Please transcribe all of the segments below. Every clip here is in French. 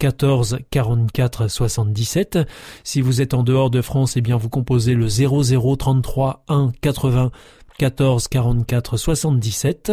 14 44 77. Si vous êtes en dehors de France, eh bien vous composez le 00 33 1 80 14 44 77.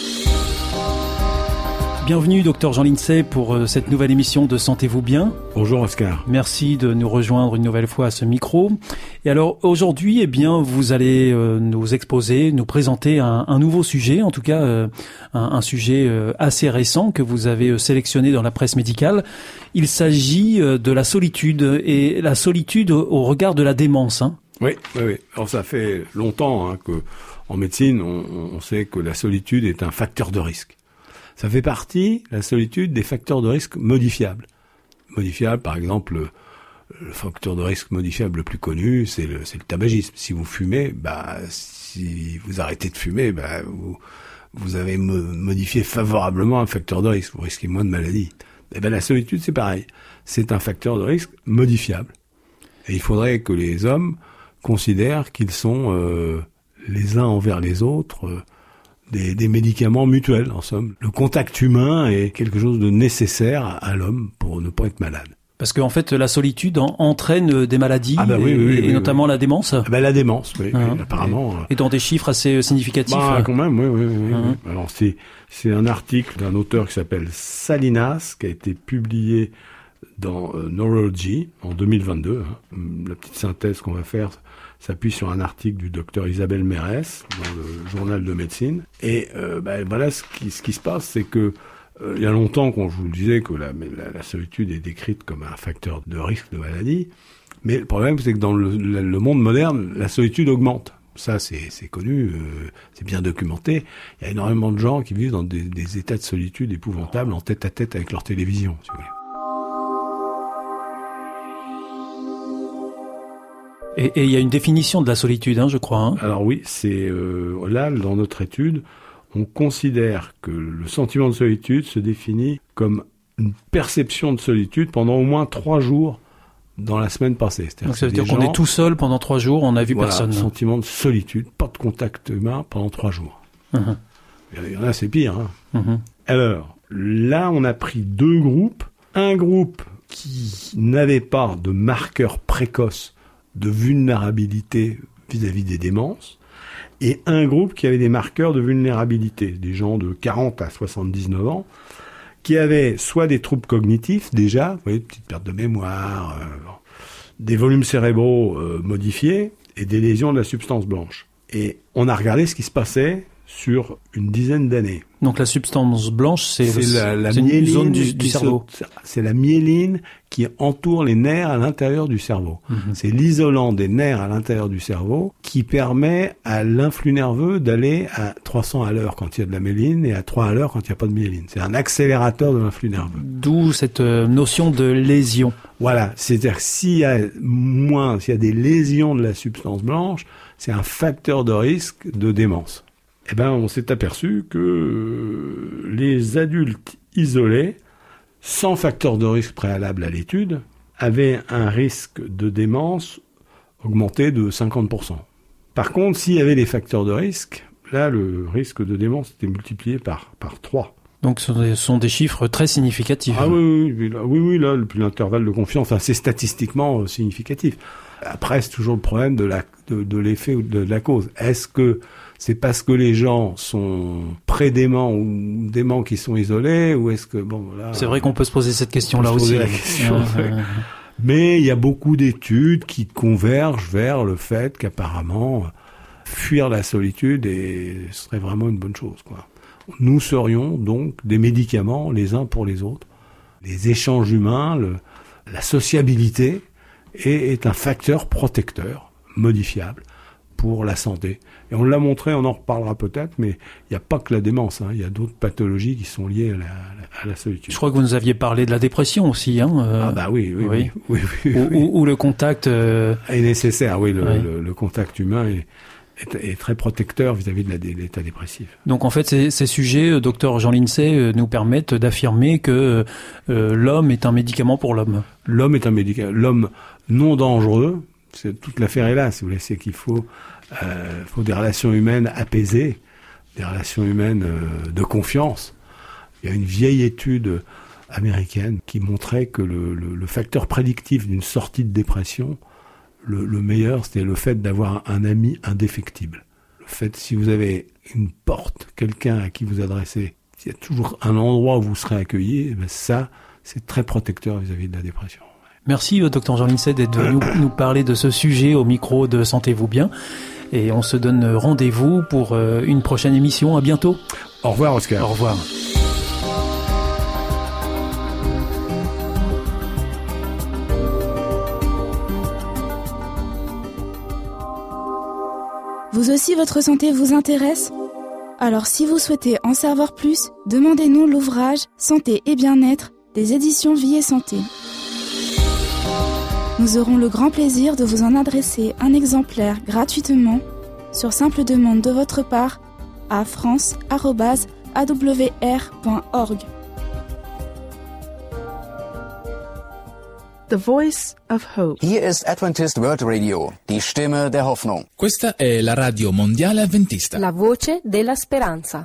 Bienvenue, docteur Jean Lincey, pour euh, cette nouvelle émission de Sentez-vous bien. Bonjour, Oscar. Merci de nous rejoindre une nouvelle fois à ce micro. Et alors, aujourd'hui, eh bien, vous allez euh, nous exposer, nous présenter un, nouveau sujet, en tout cas, euh, un, sujet assez récent que vous avez sélectionné dans la presse médicale. Il s'agit de la solitude et la solitude au regard de la démence. Hein. Oui, oui, oui. Alors, ça fait longtemps hein, que, en médecine, on, on sait que la solitude est un facteur de risque. Ça fait partie, la solitude, des facteurs de risque modifiables. Modifiables, par exemple, le facteur de risque modifiable le plus connu, c'est le, le, tabagisme. Si vous fumez, bah, si vous arrêtez de fumer, bah, vous, vous avez modifié favorablement un facteur de risque. Vous risquez moins de maladies. Eh ben, la solitude, c'est pareil. C'est un facteur de risque modifiable. Et il faudrait que les hommes considèrent qu'ils sont euh, les uns envers les autres euh, des, médicaments mutuels, en somme. Le contact humain est quelque chose de nécessaire à, l'homme pour ne pas être malade. Parce qu'en fait, la solitude entraîne des maladies, ah bah et, notamment la démence. Ah bah la démence, oui, ah. apparemment. Et dans des chiffres assez euh, significatifs. Bah, quand même, oui, oui. oui, ah. Alors c'est c'est un article d'un auteur qui s'appelle Salinas, qui a été publié dans euh, Neurology en 2022. Hein. La petite synthèse qu'on va faire, s'appuie sur un article du docteur Isabelle Mérès dans le journal de médecine. Et euh, ben, voilà ce qui, ce qui se passe, c'est que euh, il y a longtemps qu'on vous disait que la, la, solitude est décrite comme un facteur de risque de maladie. Mais le problème, c'est que dans le, monde moderne, la solitude augmente. Ça, c'est connu, euh, c'est bien documenté. Il y a énormément de gens qui vivent dans des, des états de solitude épouvantables, en tête à tête avec leur télévision, si vous voulez. Et il y a une définition de la solitude, hein, je crois. Hein. Alors oui, c'est euh, là dans notre étude, on considère que le sentiment de solitude se définit comme une perception de solitude pendant au moins trois jours dans la semaine passée. Donc ça veut dire qu'on est tout seul pendant trois jours, on n'a vu voilà, personne. Sentiment de solitude, pas de contact humain pendant trois jours. Uh-huh. Il y en a, c'est pire. Hein. Uh-huh. Alors là, on a pris deux groupes. Un groupe qui n'avait pas de marqueur précoce de vulnérabilité vis-à-vis des démences, et un groupe qui avait des marqueurs de vulnérabilité, des gens de 40 à 79 ans, qui avaient soit des troubles cognitifs déjà, vous voyez, petite perte de mémoire, euh, des volumes cérébraux euh, modifiés et des lésions de la substance blanche. Et on a regardé ce qui se passait sur une dizaine d'années. Donc la substance blanche, c'est la, la zone du, cerveau. C'est la myéline qui entoure les nerfs à l'intérieur du cerveau. Mhm. C'est l'isolant des nerfs à l'intérieur du cerveau qui permet à l'influx nerveux d'aller à 300 à l'heure quand il y a de la myéline et à 3 à l'heure quand il n'y a pas de myéline. C'est un accélérateur de l'influx nerveux. D'où cette euh, notion de lésion. Voilà, c'est-à-dire s'il y a moins, s'il y a des lésions de la substance blanche, c'est un facteur de risque de démence eh ben, on s'est aperçu que euh, les adultes isolés, sans facteur de risque préalable à l'étude, avaient un risque de démence augmenté de 50%. Par contre, s'il y avait les facteurs de risque, là, le risque de démence était multiplié par, par 3. Donc ce sont des chiffres très significatifs. Ah oui, oui, oui, oui là, l'intervalle de confiance, c'est statistiquement significatif. Après, c'est toujours le problème de la de, l'effet ou de, la cause. Est-ce que c'est parce que les gens sont près d'aimants ou d'aimants qui sont isolés, ou est-ce que bon là C'est vrai qu'on peut se poser cette question-là aussi. Mais il y a beaucoup d'études qui convergent vers le fait qu'apparemment fuir la solitude serait vraiment une bonne chose. Quoi. Nous serions donc des médicaments les uns pour les autres. Les échanges humains, la sociabilité est, un facteur protecteur modifiable pour la santé. Et on l'a montré, on en reparlera peut-être, mais il n'y a pas que la démence, hein. il y a d'autres pathologies qui sont liées à la, solitude. Je crois que vous nous aviez parlé de la dépression aussi. Hein, euh, ah bah oui, oui, oui. oui, Où, le contact... Euh, est nécessaire, oui, le, contact humain est, est, très protecteur vis-à-vis de l'état dépressif. Donc en fait, ces, ces sujets, euh, docteur Jean euh, nous permettent d'affirmer que euh, l'homme est un médicament pour l'homme. L'homme est un médicament. L'homme non dangereux, toute l'affaire est là. Si vous voulez, c'est qu'il faut, euh, des relations humaines apaisées, des relations humaines de confiance. Il y a une vieille étude américaine qui montrait que le, facteur prédictif d'une sortie de dépression, le, meilleur, c'était le fait d'avoir un ami indéfectible. Le fait, si vous avez une porte, quelqu'un à qui vous adressez, il y a toujours un endroit où vous serez accueilli, eh ben ça, c'est très protecteur vis-à-vis de la dépression. Merci, euh, docteur Jean Lincey, d'être venu nous parler de ce sujet au micro de Sentez-vous bien. Et on se donne rendez-vous pour euh, une prochaine émission. À bientôt. Au revoir, Oscar. Au revoir. Vous aussi, votre santé vous intéresse? Alors si vous souhaitez en savoir plus, demandez-nous l'ouvrage Santé et bien-être des éditions Vie et Santé. Nous aurons le grand plaisir de vous en adresser un exemplaire gratuitement sur simple demande de votre part à france.awr.org. The Voice of Hope. Hier ist Adventist World Radio, die Stimme der Hoffnung. Questa è la radio mondiale adventista. La voce della speranza.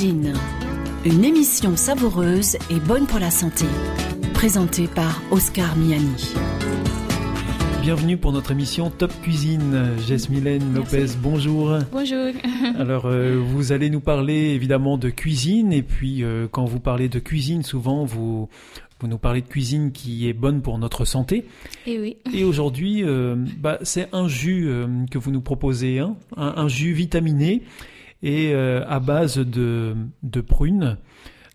Cuisine. Une émission savoureuse et bonne pour la santé. Présentée par Oscar Miani. Bienvenue pour notre émission Top Cuisine. Mylène Lopez, bonjour. Bonjour. Alors, euh, vous allez nous parler évidemment de cuisine et puis euh, quand vous parlez de cuisine, souvent vous vous nous parlez de cuisine qui est bonne pour notre santé. Et eh oui. Et aujourd'hui, euh, bah, c'est un jus que vous nous proposez, hein, un, jus vitaminé et à base de, de prunes.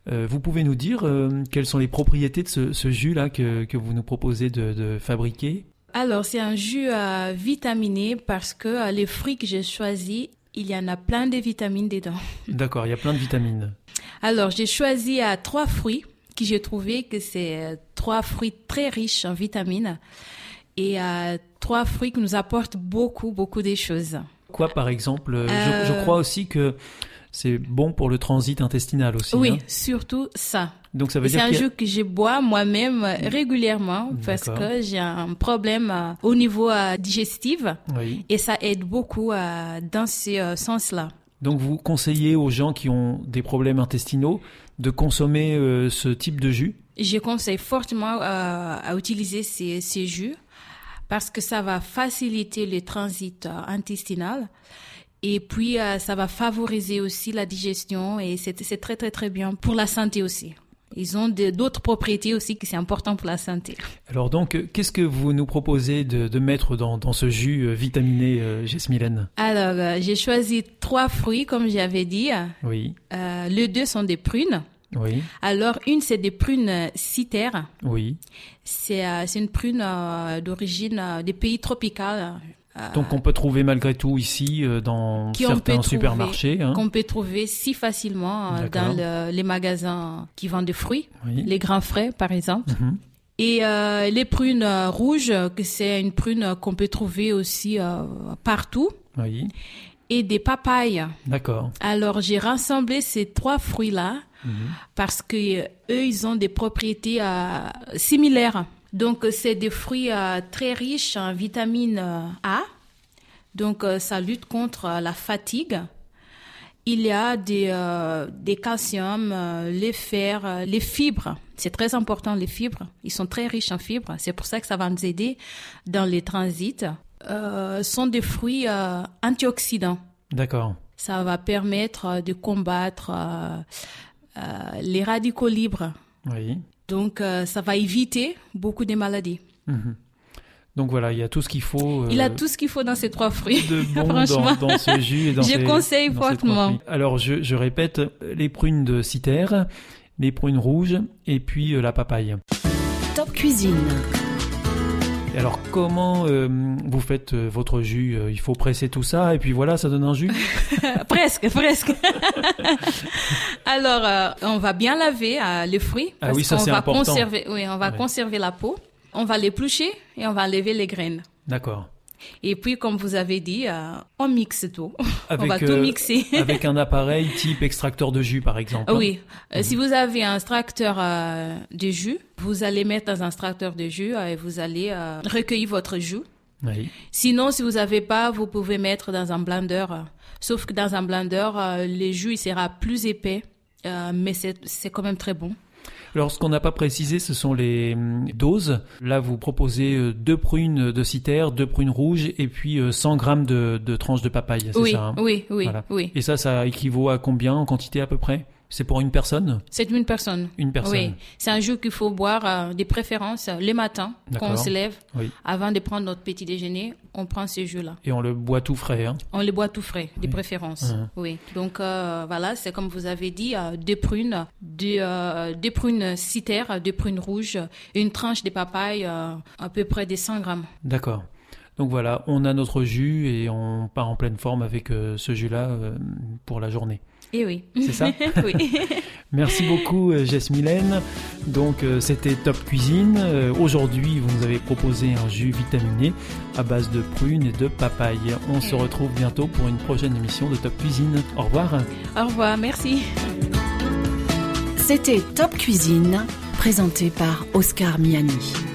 vous pouvez nous dire quelles sont les propriétés de ce, jus-là que, que, vous nous proposez de, de fabriquer? Alors, c'est un jus euh, vitaminé parce que euh, les fruits que j'ai choisis, il y en a plein de vitamines dedans. D'accord, il y a plein de vitamines. Alors, j'ai choisi euh, trois fruits qui j'ai trouvé que c'est trois fruits très riches en vitamines et trois fruits qui nous apportent beaucoup, beaucoup de choses. Quoi, par exemple je, je, crois aussi que c'est bon pour le transit intestinal aussi. Oui, hein. surtout ça. Donc ça veut dire c'est un jus que je bois moi-même régulièrement parce que j'ai un problème euh, au niveau euh, digestif et ça aide beaucoup euh, dans ce sens-là. Donc vous conseillez aux gens qui ont des problèmes intestinaux de consommer ce type de jus? Je conseille fortement à utiliser ces, ces jus parce que ça va faciliter le transit intestinal et puis, euh, ça va favoriser aussi la digestion et c'est très, très, très bien pour la santé aussi. Ils ont d'autres propriétés aussi qui sont importantes pour la santé. Alors donc, qu'est-ce que vous nous proposez de, de mettre dans, dans, ce jus euh, vitaminé, euh, Alors, euh, j'ai choisi trois fruits, comme j'avais dit. Oui. Euh, les deux sont des prunes. Oui. Alors, une, c'est des prunes citerres. Oui. C'est une prune d'origine des pays tropicaux. Donc on peut trouver malgré tout ici euh, dans certains supermarchés. Hein. Qu'on peut trouver si facilement euh, dans les magasins qui vendent des fruits, les grains frais par exemple. Mhm. Et euh, les prunes rouges, que c'est une prune qu'on peut trouver aussi partout. Oui. Et des papayes. D'accord. Alors j'ai rassemblé ces trois fruits-là Mhm. parce que euh, eux, ils ont des propriétés euh, similaires. Donc euh, c'est des fruits euh, très riches en vitamine A. Donc ça lutte contre la fatigue. Il y a des, euh, des calcium, euh, les fers, euh, les fibres. C'est très important, les fibres. Ils sont très riches en fibres. C'est pour ça que ça va nous aider dans les transits. Euh, sont des fruits euh, antioxydants. D'accord. Ça va permettre euh, de combattre euh, euh, les radicaux libres. Oui. Donc, euh, ça va éviter beaucoup de maladies. Mhm. Donc voilà, il y a tout ce qu'il faut. euh, Il a tout ce qu'il faut dans ces trois fruits. de bon Franchement. dans, dans ce jus et dans Je ces- conseille dans ces fortement. fruits. Alors je, je répète, les prunes de citer, les prunes rouges et puis euh, la papaye. Top Cuisine. Alors comment euh, vous faites euh, votre jus Euh, Il faut presser tout ça et puis voilà, ça donne un jus? Presque, presque. Alors, euh, on va bien laver euh, les fruits. Ah parce oui, ça, c'est va important. Conserver, oui, on va Ouais. conserver la peau. On va l'éplucher et on va enlever les graines. D'accord. Et puis, comme vous avez dit, euh, on mixe tout. on Avec, va tout euh, mixer. Avec un appareil type extracteur de jus par exemple. hein. Oui, Euh, si vous avez un extracteur euh, de jus, vous allez mettre dans un extracteur de jus et vous allez recueillir votre jus. Oui. Sinon, si vous n'avez pas, vous pouvez mettre dans un blender. Sauf que dans un blender, le jus il sera plus épais, mais c'est quand même très bon. Alors ce qu'on n'a pas précisé, ce sont les hum, doses. Là, vous proposez euh, deux prunes de citer, deux prunes rouges et puis euh, 100 grammes de, de tranches de papaye. C'est Oui, ça. hein? oui, oui, Voilà. oui. Et ça, ça équivaut à combien en quantité à peu près? C'est pour une personne? C'est une personne. Une personne. Oui, c'est un jus qu'il faut boire euh, des préférences euh, le matin quand on se lève. Oui. Avant de prendre notre petit déjeuner, on prend ce jus-là. Et on le boit tout frais. Hein? On les boit tout frais, des Oui. préférences. Mhm. Oui. Donc euh, voilà, c'est comme vous avez dit, euh, deux prunes, deux, euh, deux prunes citer, deux prunes rouges, une tranche de papaye, à peu près des 100 grammes. D'accord. Donc voilà, on a notre jus et on part en pleine forme avec ce jus-là pour la journée. Et oui. C'est ça Oui. Merci beaucoup euh, Jess Mylène. Donc euh, c'était Top Cuisine. Euh, Aujourd'hui, vous nous avez proposé un jus vitaminé à base de prunes et de papaye. On se retrouve bientôt pour une prochaine émission de Top Cuisine. Au revoir. Au revoir, merci. C'était Top Cuisine, présenté par Oscar Miani.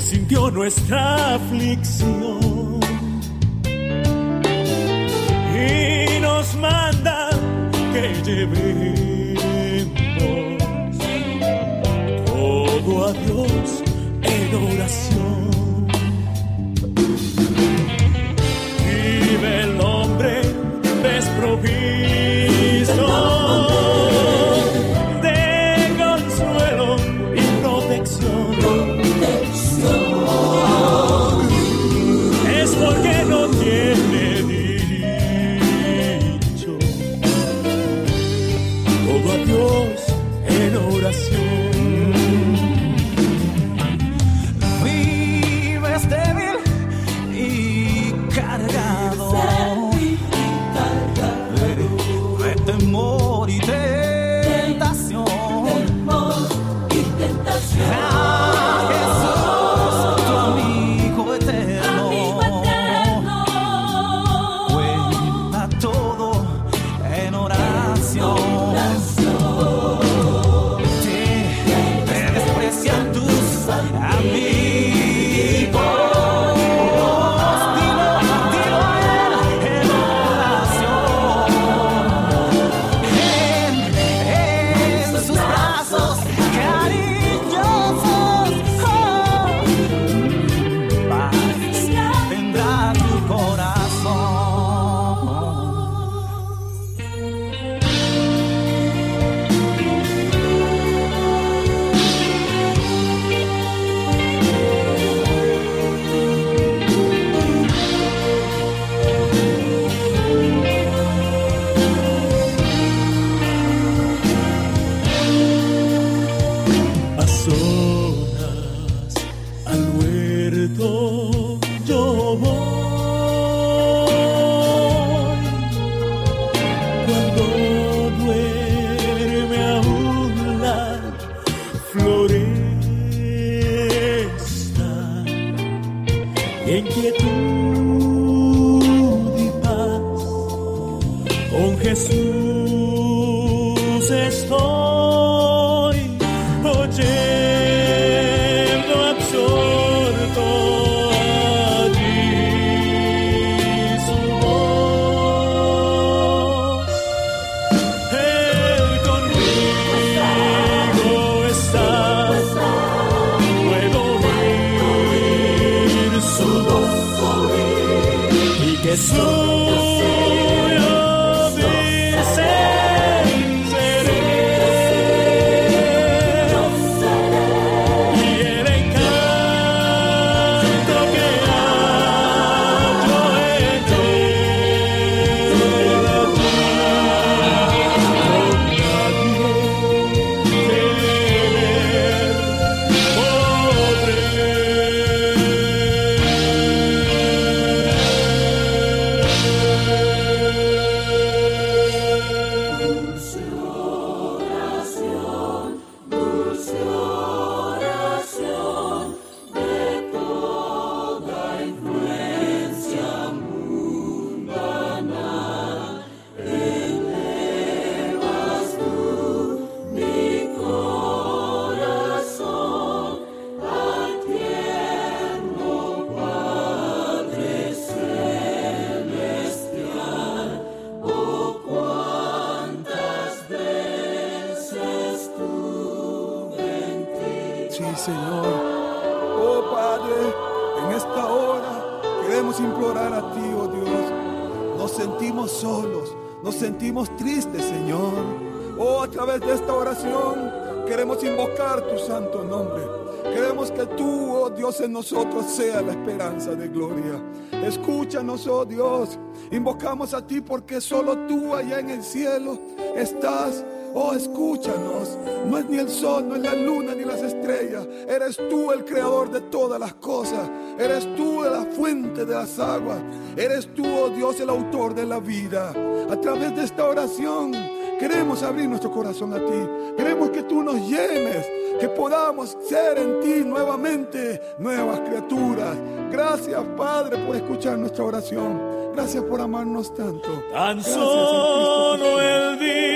Sintió nuestra aflicción y nos manda que llevemos todo a Dios en oración. en quietud y paz con Jesús. a ti, oh Dios. Nos sentimos solos, nos sentimos tristes, Señor. Oh, a través de esta oración queremos invocar tu santo nombre. Queremos que tú, oh Dios, en nosotros sea la esperanza de gloria. Escúchanos, oh Dios. Invocamos a ti porque solo tú allá en el cielo estás Oh, escúchanos. No es ni el sol, no es la luna, ni las estrellas. Eres tú el creador de todas las cosas. Eres tú la fuente de las aguas. Eres tú, oh Dios, el autor de la vida. A través de esta oración queremos abrir nuestro corazón a ti. Queremos que tú nos llenes que podamos ser en ti nuevamente nuevas criaturas. Gracias, Padre, por escuchar nuestra oración. Gracias por amarnos tanto. Tan solo el día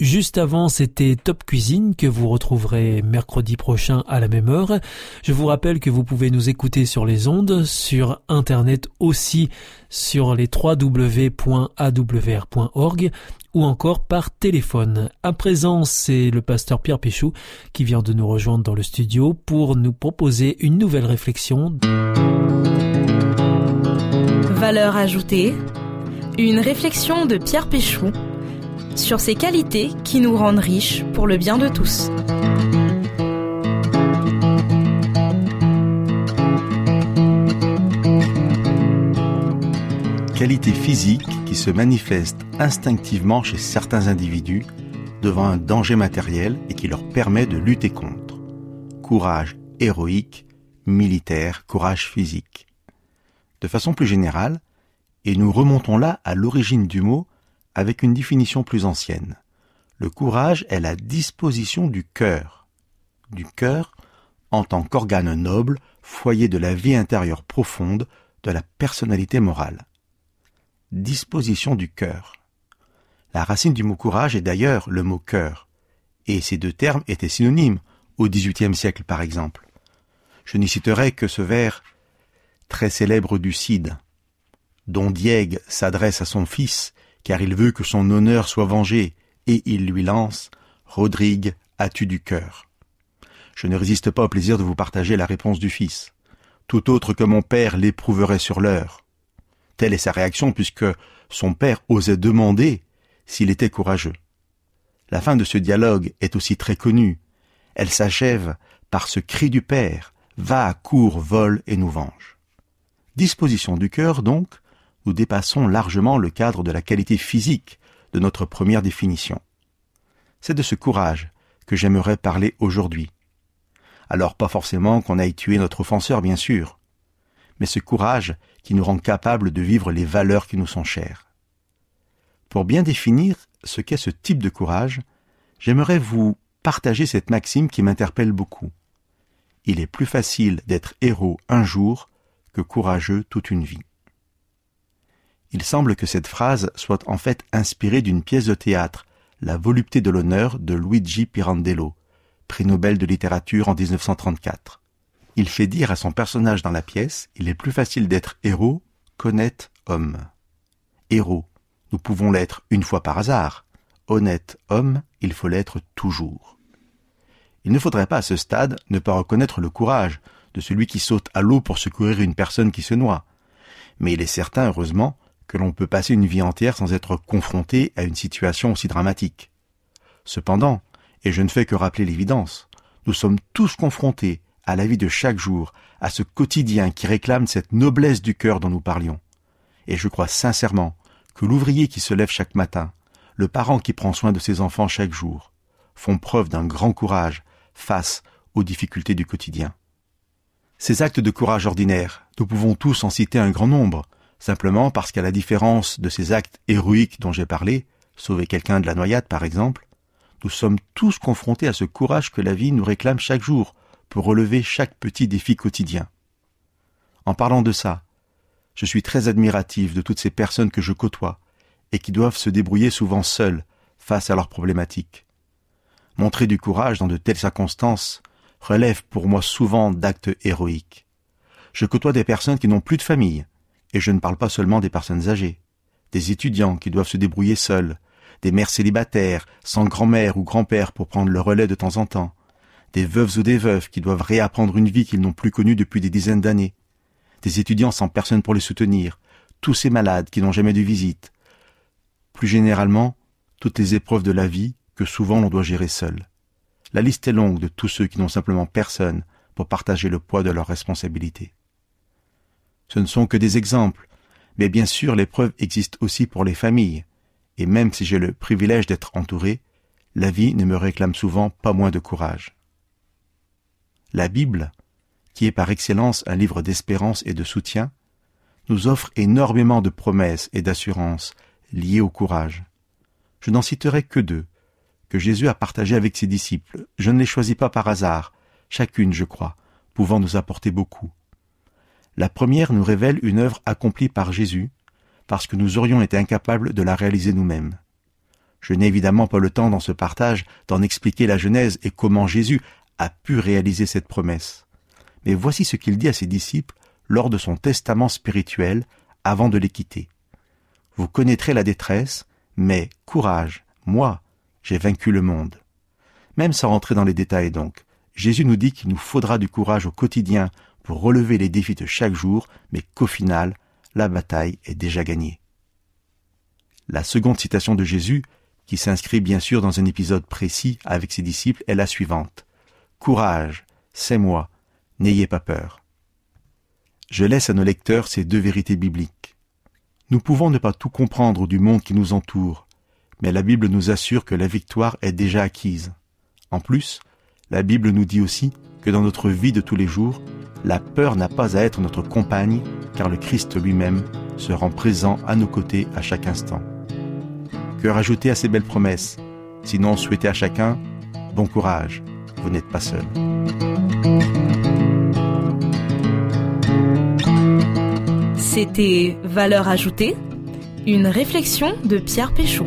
Juste avant, c'était Top Cuisine que vous retrouverez mercredi prochain à la même heure. Je vous rappelle que vous pouvez nous écouter sur les ondes, sur Internet aussi, sur les www.awr.org ou encore par téléphone. À présent, c'est le pasteur Pierre Péchou qui vient de nous rejoindre dans le studio pour nous proposer une nouvelle réflexion. Valeur ajoutée, une réflexion de Pierre Péchou sur ces qualités qui nous rendent riches pour le bien de tous. Qualité physique qui se manifeste instinctivement chez certains individus devant un danger matériel et qui leur permet de lutter contre. Courage héroïque, militaire, courage physique. De façon plus générale, et nous remontons là à l'origine du mot avec une définition plus ancienne. Le courage est la disposition du cœur. Du cœur en tant qu'organe noble, foyer de la vie intérieure profonde, de la personnalité morale. Disposition du cœur. La racine du mot courage est d'ailleurs le mot cœur, et ces deux termes étaient synonymes au XVIIIe siècle par exemple. Je n'y citerai que ce vers très célèbre du Cid, dont Diègue s'adresse à son fils, car il veut que son honneur soit vengé, et il lui lance Rodrigue, as-tu du cœur? Je ne résiste pas au plaisir de vous partager la réponse du fils. Tout autre que mon père l'éprouverait sur l'heure. Telle est sa réaction puisque son père osait demander s'il était courageux. La fin de ce dialogue est aussi très connue. Elle s'achève par ce cri du père Va, cours, vole et nous venge. Disposition du cœur donc, nous dépassons largement le cadre de la qualité physique de notre première définition. C'est de ce courage que j'aimerais parler aujourd'hui. Alors pas forcément qu'on aille tuer notre offenseur, bien sûr, mais ce courage qui nous rend capables de vivre les valeurs qui nous sont chères. Pour bien définir ce qu'est ce type de courage, j'aimerais vous partager cette maxime qui m'interpelle beaucoup. Il est plus facile d'être héros un jour que courageux toute une vie. Il semble que cette phrase soit en fait inspirée d'une pièce de théâtre, La volupté de l'honneur de Luigi Pirandello, prix Nobel de littérature en 1934. Il fait dire à son personnage dans la pièce, il est plus facile d'être héros qu'honnête homme. Héros, nous pouvons l'être une fois par hasard. Honnête homme, il faut l'être toujours. Il ne faudrait pas à ce stade ne pas reconnaître le courage de celui qui saute à l'eau pour secourir une personne qui se noie. Mais il est certain, heureusement, que l'on peut passer une vie entière sans être confronté à une situation aussi dramatique. Cependant, et je ne fais que rappeler l'évidence, nous sommes tous confrontés à la vie de chaque jour, à ce quotidien qui réclame cette noblesse du cœur dont nous parlions. Et je crois sincèrement que l'ouvrier qui se lève chaque matin, le parent qui prend soin de ses enfants chaque jour, font preuve d'un grand courage face aux difficultés du quotidien. Ces actes de courage ordinaires, nous pouvons tous en citer un grand nombre, simplement parce qu'à la différence de ces actes héroïques dont j'ai parlé, sauver quelqu'un de la noyade par exemple, nous sommes tous confrontés à ce courage que la vie nous réclame chaque jour pour relever chaque petit défi quotidien. En parlant de ça, je suis très admiratif de toutes ces personnes que je côtoie et qui doivent se débrouiller souvent seules face à leurs problématiques. Montrer du courage dans de telles circonstances relève pour moi souvent d'actes héroïques. Je côtoie des personnes qui n'ont plus de famille, et je ne parle pas seulement des personnes âgées, des étudiants qui doivent se débrouiller seuls, des mères célibataires, sans grand-mère ou grand-père pour prendre le relais de temps en temps, des veuves ou des veuves qui doivent réapprendre une vie qu'ils n'ont plus connue depuis des dizaines d'années, des étudiants sans personne pour les soutenir, tous ces malades qui n'ont jamais de visite. Plus généralement, toutes les épreuves de la vie que souvent l'on doit gérer seul. La liste est longue de tous ceux qui n'ont simplement personne pour partager le poids de leurs responsabilités. Ce ne sont que des exemples, mais bien sûr l'épreuve existe aussi pour les familles, et même si j'ai le privilège d'être entouré, la vie ne me réclame souvent pas moins de courage. La Bible, qui est par excellence un livre d'espérance et de soutien, nous offre énormément de promesses et d'assurances liées au courage. Je n'en citerai que deux, que Jésus a partagées avec ses disciples. Je ne les choisis pas par hasard, chacune, je crois, pouvant nous apporter beaucoup. La première nous révèle une œuvre accomplie par Jésus, parce que nous aurions été incapables de la réaliser nous-mêmes. Je n'ai évidemment pas le temps dans ce partage d'en expliquer la Genèse et comment Jésus a pu réaliser cette promesse. Mais voici ce qu'il dit à ses disciples lors de son testament spirituel avant de les quitter. Vous connaîtrez la détresse, mais courage, moi, j'ai vaincu le monde. Même sans rentrer dans les détails donc, Jésus nous dit qu'il nous faudra du courage au quotidien pour relever les défis de chaque jour, mais qu'au final, la bataille est déjà gagnée. La seconde citation de Jésus, qui s'inscrit bien sûr dans un épisode précis avec ses disciples, est la suivante. Courage, c'est moi, n'ayez pas peur. Je laisse à nos lecteurs ces deux vérités bibliques. Nous pouvons ne pas tout comprendre du monde qui nous entoure, mais la Bible nous assure que la victoire est déjà acquise. En plus, la Bible nous dit aussi que dans notre vie de tous les jours, la peur n'a pas à être notre compagne, car le Christ lui-même se rend présent à nos côtés à chaque instant. Que rajouter à ces belles promesses? Sinon, souhaitez à chacun bon courage vous n'êtes pas seul. C'était Valeur ajoutée, une réflexion de Pierre Péchaud.